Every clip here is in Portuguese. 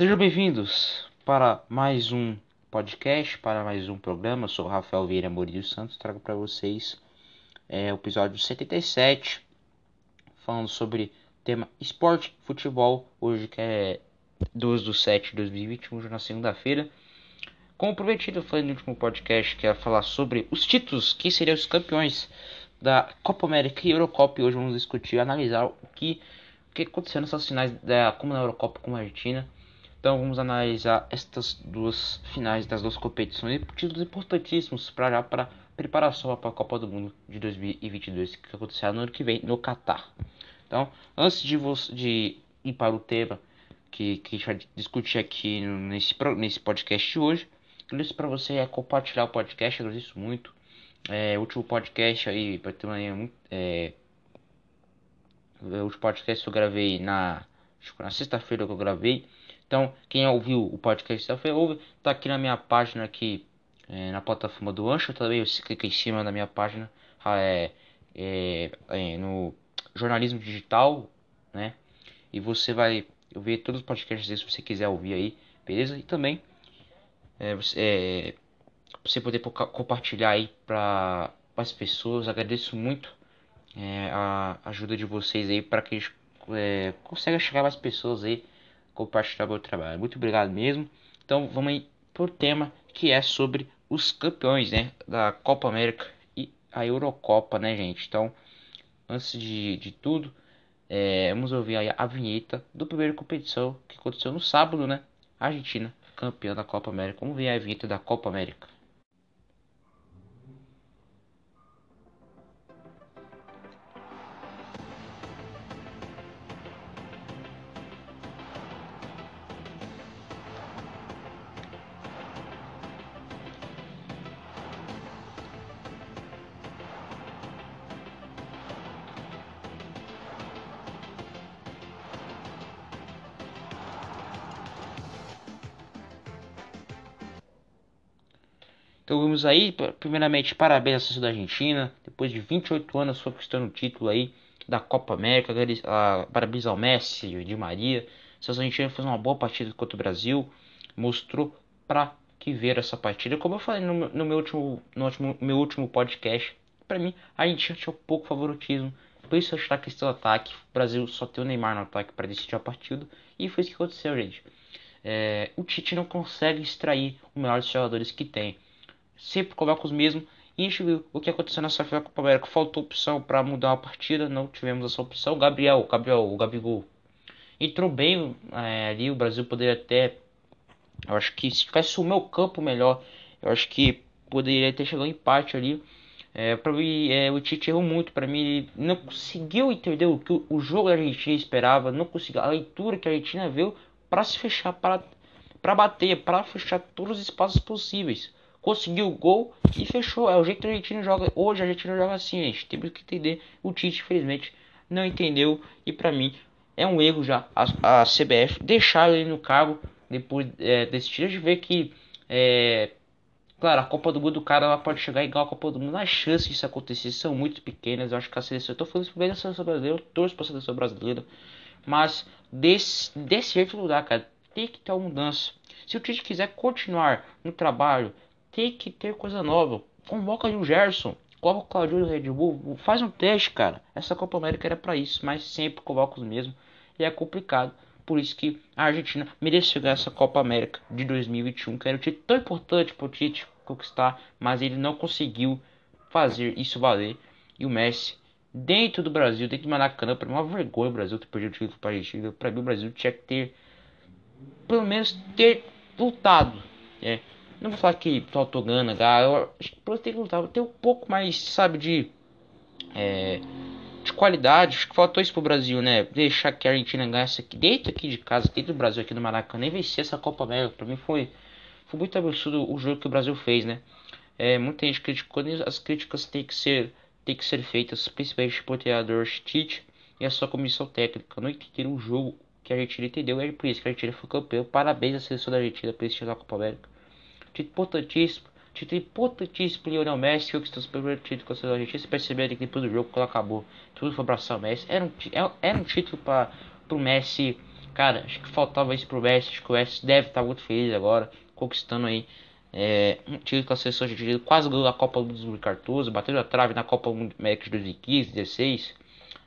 Sejam bem-vindos para mais um podcast, para mais um programa. Eu sou Rafael Vieira Morillo Santos, trago para vocês é, o episódio 77, falando sobre o tema esporte, futebol, hoje que é 12 de 7 de 2021, na segunda-feira. Como prometido, eu falei no último podcast que ia falar sobre os títulos, que seriam os campeões da Copa América e Eurocopa. Hoje vamos discutir, analisar o que, o que aconteceu nessas finais, da, como na Eurocopa como na Argentina. Então vamos analisar estas duas finais das duas competições, títulos importantíssimos para já para preparação para a Copa do Mundo de 2022 que acontecerá no ano que vem no Catar. Então, antes de, de ir para o tema que, que a gente vai discutir aqui nesse, nesse podcast de hoje, agradeço para você é compartilhar o podcast, agradeço muito. É, último podcast aí, para ter uma é, o último podcast que eu gravei na, na sexta-feira que eu gravei então, quem ouviu o podcast sexta-feira, ouve, tá aqui na minha página aqui, é, na plataforma do Ancho, também você clica em cima da minha página, ah, é, é, é, no jornalismo digital, né? E você vai ver todos os podcasts se você quiser ouvir aí, beleza? E também é, você, é, você poder compartilhar aí para as pessoas. Agradeço muito a ajuda de vocês aí para que a gente consiga chegar mais pessoas aí compartilhar meu trabalho. Muito obrigado mesmo. Então vamos aí pro tema que é sobre os campeões, né, da Copa América e a Eurocopa, né, gente. Então, antes de, de tudo, é, vamos ouvir aí a vinheta do primeiro competição que aconteceu no sábado, né? Argentina, campeã da Copa América. Vamos ver a vinheta da Copa América. Então vamos aí, primeiramente, parabéns à seleção da Argentina, depois de 28 anos conquistando o título aí da Copa América, parabéns ao Messi, de Maria. A seleção argentina fez uma boa partida contra o Brasil, mostrou para que ver essa partida. Como eu falei no, no meu, último, no último, meu último podcast, para mim a Argentina tinha pouco favoritismo, por isso eu que esse ataque, o Brasil só tem o Neymar no ataque para decidir a partida, e foi isso que aconteceu, gente. É, o Tite não consegue extrair o melhor dos jogadores que tem sempre coloca os mesmos. E o que aconteceu nessa final da Copa América. Faltou opção para mudar a partida, não tivemos essa opção. Gabriel, Gabriel, o Gabigol entrou bem é, ali. O Brasil poderia até, eu acho que se tivesse o meu campo melhor, eu acho que poderia ter chegado um empate ali. É, para mim, é, o Tite errou muito. Para mim, ele não conseguiu entender o que o jogo da Argentina esperava, não conseguiu a leitura que a Argentina viu para se fechar, para bater, para fechar todos os espaços possíveis conseguiu o gol e fechou. É o jeito que a Argentina joga. Hoje a Argentina joga assim, gente. Temos que entender. O Tite, infelizmente, não entendeu. E para mim é um erro já a, a CBF deixar ele no cargo depois é, desse tiro. de ver que, é, claro, a Copa do Mundo do cara ela pode chegar igual a Copa do Mundo. As chances disso acontecer são muito pequenas. Eu acho que a seleção. Eu tô falando isso bem da seleção brasileira. Eu torço pra seleção brasileira. Mas desse, desse jeito não dá, cara. Tem que ter uma mudança. Se o Tite quiser continuar no trabalho, tem que ter coisa nova. Convoca o Gerson. Coloca o Claudio Red Bull. Faz um teste, cara. Essa Copa América era para isso, mas sempre coloca os mesmos. E é complicado. Por isso que a Argentina mereceu ganhar essa Copa América de 2021, que era um título tão importante para o Tite conquistar, mas ele não conseguiu fazer isso valer. E o Messi, dentro do Brasil, dentro do Maracanã, para mim é uma vergonha o Brasil ter perdido o título para Argentina. Para mim, o Brasil tinha que ter, pelo menos, ter lutado. É, não vou falar que faltou gana, eu acho que tem que lutar, ter um pouco mais, sabe, de. É, de qualidade. Acho que faltou isso pro Brasil, né? Deixar que a Argentina ganhasse aqui dentro aqui de casa, dentro do Brasil, aqui no Maracanã, e vencer essa Copa América. Pra mim foi, foi muito absurdo o jogo que o Brasil fez, né? É, muita gente criticou, as críticas têm que ser, têm que ser feitas, principalmente por treinador Tite e a sua comissão técnica. Não entenderam o jogo que a Argentina entendeu, é por isso que a Argentina foi campeão. Parabéns à seleção da Argentina por esse título da Copa América título importantíssimo. Título importantíssimo pro Lionel Messi, que conquistou o primeiro título com a Argentina. Você percebeu que depois do jogo, quando acabou, tudo foi abraçar o Messi. Era um, era um título para pro Messi Cara, acho que faltava isso pro Messi. Acho que o Messi deve estar tá muito feliz agora, conquistando aí é, um título com a seleção argentina. Quase ganhou a Copa do 2014, bateu a trave na Copa América de 2015, 16.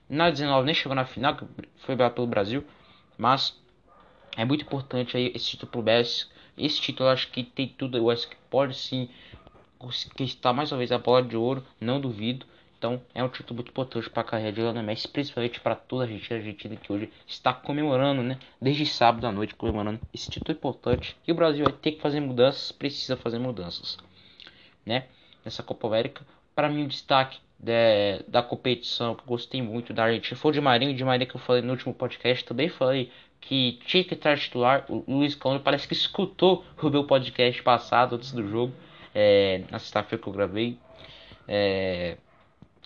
Na 19 nem chegou na final, que foi pelo Brasil. Mas é muito importante aí esse título pro Messi. Esse título acho que tem tudo. Eu acho que pode sim conquistar mais uma vez a bola de ouro, não duvido. Então é um título muito importante para a carreira de Lionel Messi, principalmente para toda a Argentina, Argentina que hoje está comemorando, né? Desde sábado à noite comemorando esse título importante. E o Brasil vai ter que fazer mudanças, precisa fazer mudanças, né? Nessa Copa América, para mim o destaque de, da competição que eu gostei muito da Argentina foi o de Marinho, de Marinho que eu falei no último podcast, também falei que tinha que estar titular. O Luiz Cano parece que escutou o meu podcast passado antes do jogo, é, na sexta-feira que eu gravei. É,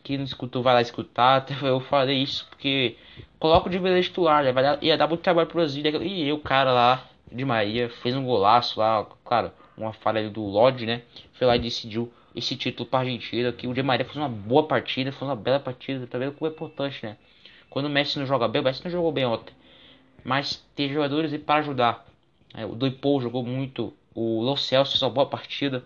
que não escutou vai lá escutar. Eu falei isso porque coloca o de beleza titular, ia dar, ia dar muito trabalho pro Brasil. E o cara lá de Maria fez um golaço lá, claro, uma falha do Lodge, né? Foi lá e decidiu esse título para Argentina. Que o de Maria fez uma boa partida, foi uma bela partida. Também como é importante, né? Quando o Messi não joga bem, o Messi não jogou bem ontem. Mas tem jogadores para ajudar. É, o Doipou jogou muito. O Lo Celso uma boa partida.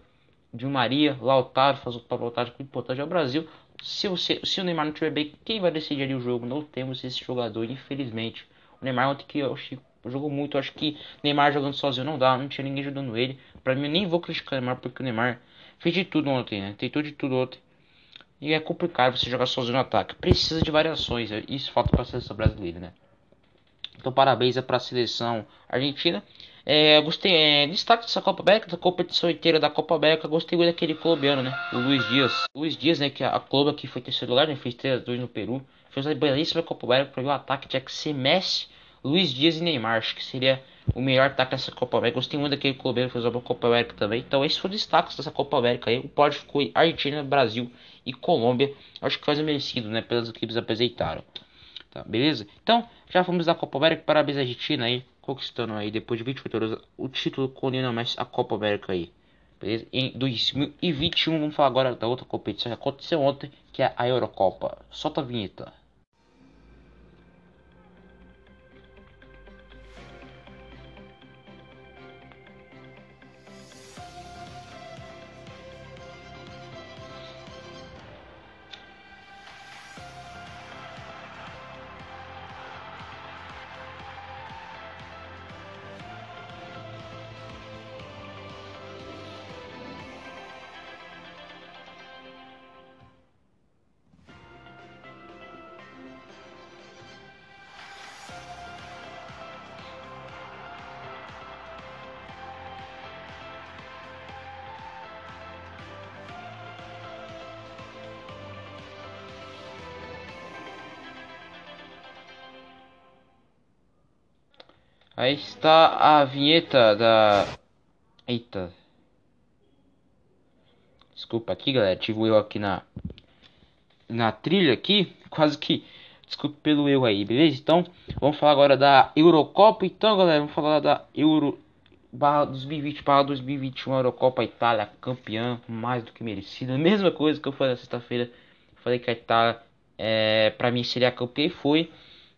De Maria, Lautaro faz um papel muito importante. É o Brasil se, você, se o Neymar não estiver bem, quem vai decidir ali o jogo? Não temos esse jogador, infelizmente. O Neymar ontem que eu acho jogou muito, acho que Neymar jogando sozinho não dá, não tinha ninguém ajudando ele. Pra mim, eu nem vou criticar o Neymar porque o Neymar fez de tudo ontem, né? Tentou de tudo ontem. E é complicado você jogar sozinho no ataque. Precisa de variações, isso falta para a seleção brasileira, né? Então, parabéns para a seleção argentina. É, gostei, é, destaque dessa Copa América, da competição inteira da Copa América, gostei muito daquele colombiano, né? O Luiz Dias. Luiz Dias, né? Que a, a Colômbia que foi terceiro lugar, né? Fez 3 2 no Peru. Fez uma belíssima Copa América para o ataque. Tinha que ser Messi, Luiz Dias e Neymar. Acho que seria o melhor ataque dessa Copa América. Gostei muito daquele colombiano que fez uma Copa América também. Então, esses foram os destaques dessa Copa América aí. O pódio ficou Argentina, Brasil e Colômbia. Acho que faz merecido, né? Pelas equipes apresentaram. Tá, beleza? Então, já fomos da Copa América. Parabéns à Argentina aí conquistando aí depois de 28 horas o título com o Lionel Messi a Copa América aí. Beleza? Em 2021 vamos falar agora da outra competição que aconteceu ontem, que é a Eurocopa. Solta a vinheta. Aí está a vinheta da. Eita. Desculpa aqui, galera. Tive eu aqui na. Na trilha aqui. Quase que. Desculpe pelo eu aí, beleza? Então, vamos falar agora da Eurocopa. Então, galera, vamos falar da Euro. Barra 2020 para 2021 Eurocopa Itália campeã mais do que merecida mesma coisa que eu falei na sexta-feira falei que a Itália é, para mim seria campeã e foi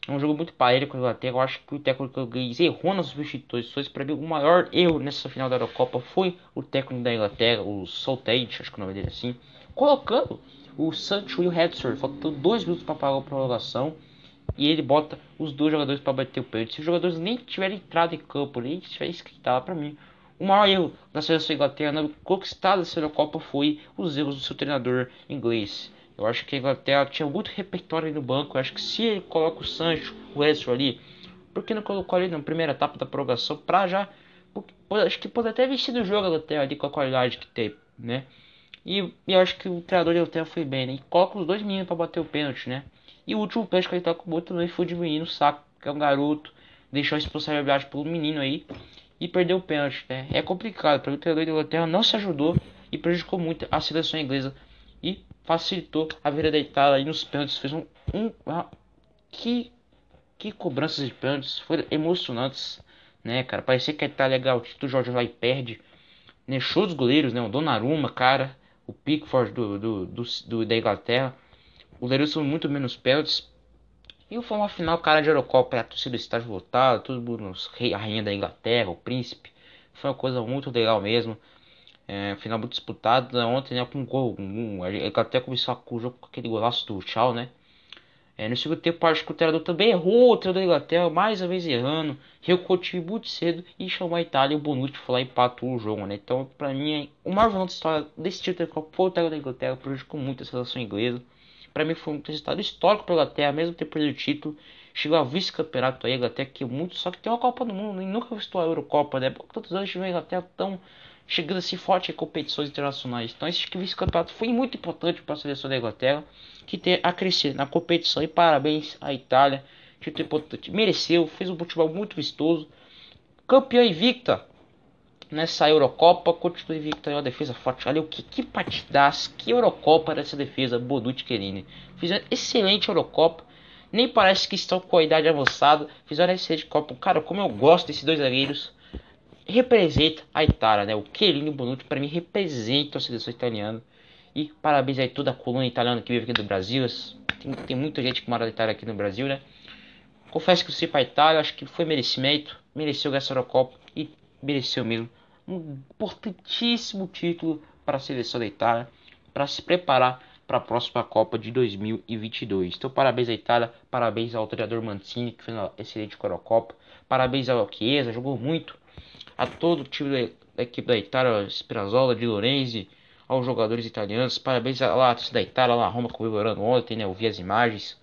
é um jogo muito parelho com a Inglaterra. Eu acho que o técnico inglês errou nas substituições. Para mim, o maior erro nessa final da Eurocopa foi o técnico da Inglaterra, o Southgate, acho que o nome dele é assim, colocando o Sancho e o Hedson, faltando dois minutos para pagar a prorrogação. E ele bota os dois jogadores para bater o pênalti. Se os jogadores nem tiverem entrado em campo, nem tiverem escrito para mim. O maior erro da seleção Inglaterra na conquistada dessa Eurocopa foi os erros do seu treinador inglês. Eu acho que a Inglaterra tinha muito repertório no banco. Eu acho que se ele coloca o Sancho, o Edson ali, por que não colocou ali na primeira etapa da prorrogação pra já. Acho que pode até vestir do jogo a Inglaterra ali com a qualidade que tem, né? E, e acho que o treinador da Inglaterra foi bem, né? E coloca os dois meninos para bater o pênalti, né? E o último pênalti que ele tá com o também foi de menino, saco, que é um garoto. Deixou a responsabilidade pelo menino aí e perdeu o pênalti, né? É complicado, porque o treinador da Inglaterra não se ajudou e prejudicou muito a seleção inglesa. E facilitou a vida da Itália aí nos pênaltis. Fez um. um que, que cobranças de pênaltis. Foram emocionantes, né, cara? Parecia que a Itália ganhou o título, o Jorge vai e perde. Né? Show dos goleiros, né? O Donnarumma, cara. O Pickford do, do, do, do da Inglaterra. Os goleiros são muito menos pênaltis. E foi uma final, cara, de Eurocopa, a torcida estádio lotado, todo mundo, a rainha da Inglaterra, o príncipe. Foi uma coisa muito legal mesmo. É, final muito disputado. Né? Ontem, né, com um gol. Um, a Inglaterra começou o jogo com aquele golaço do Tchau, né? É, no segundo tempo, acho que o treinador também errou, o treinador da Inglaterra, mais uma vez errando, recuou o muito cedo e chamou a Itália e o Bonucci foi lá e empatou o jogo, né? Então, pra mim, o maior vilão da história desse título foi o treinador da Inglaterra, prejudicou muito a seleção inglesa. Pra mim, foi um resultado histórico pra Inglaterra, mesmo ter perdido o título. Chegou a vice-campeonato aí, Inglaterra que é muito, só que tem uma Copa do Mundo e nunca visitou a Eurocopa, né? Porque todos os anos a Inglaterra tão chegando assim forte em competições internacionais. Então esse vice-campeonato foi muito importante para a seleção da Inglaterra, que tem a crescer na competição. E parabéns à Itália, que é importante. Mereceu, fez um futebol muito vistoso. Campeã invicta nessa Eurocopa, continua invicta em uma defesa forte. Olha o que, que partidas, que Eurocopa dessa defesa, Bonucci Chiellini. Fizeram excelente Eurocopa. Nem parece que estão com a idade avançada. Fizeram excelente Copa. Cara, como eu gosto desses dois zagueiros representa a Itália, né? O Chiellini Bonucci para mim representa a seleção italiana. E parabéns aí toda a coluna italiana que vive aqui do Brasil. Tem, tem muita gente que mora na Itália aqui no Brasil, né? Confesso que eu sei para a Itália, acho que foi merecimento, mereceu ganhar essa Eurocopa e mereceu mesmo um importantíssimo título para a seleção da Itália para se preparar para a próxima Copa de 2022. Então, parabéns à Itália, parabéns ao treinador Mancini que fez uma excelente Eurocopa, parabéns ao Chiesa, jogou muito a todo o time da, equipe da Itália, Spinazzola, de Lorenzi, aos jogadores italianos. Parabéns à lá, da Itália, lá Roma comemorando ontem, né? Eu vi as imagens.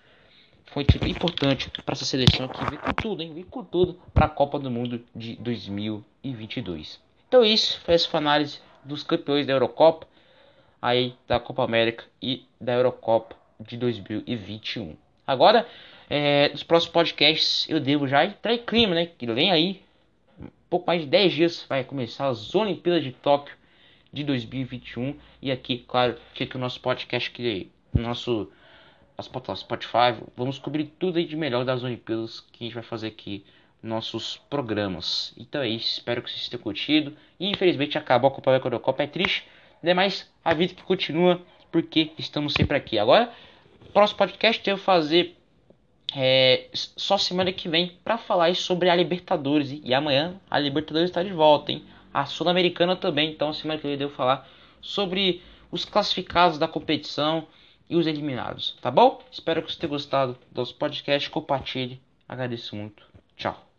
Foi um tipo importante para essa seleção que veio com tudo, hein? Veio com tudo para a Copa do Mundo de 2022. Então isso, foi essa análise dos campeões da Eurocopa, aí da Copa América e da Eurocopa de 2021. Agora, é, nos próximos podcasts eu devo já entrar em clima, né? Que vem aí pouco mais de 10 dias vai começar as Olimpíadas de Tóquio de 2021. E aqui, claro, fica o nosso podcast no nosso Spotify. Vamos cobrir tudo aí de melhor das Olimpíadas que a gente vai fazer aqui nossos programas. Então é isso, espero que vocês tenham curtido. E infelizmente acabou a Copa da Copa, é triste, né? mas a vida que continua porque estamos sempre aqui. Agora, próximo podcast eu vou fazer é, só semana que vem para falar sobre a Libertadores. E amanhã a Libertadores está de volta, hein? A Sul-Americana também. Então, semana que vem eu devo falar sobre os classificados da competição e os eliminados, tá bom? Espero que você tenha gostado do nosso podcast. Compartilhe. Agradeço muito. Tchau.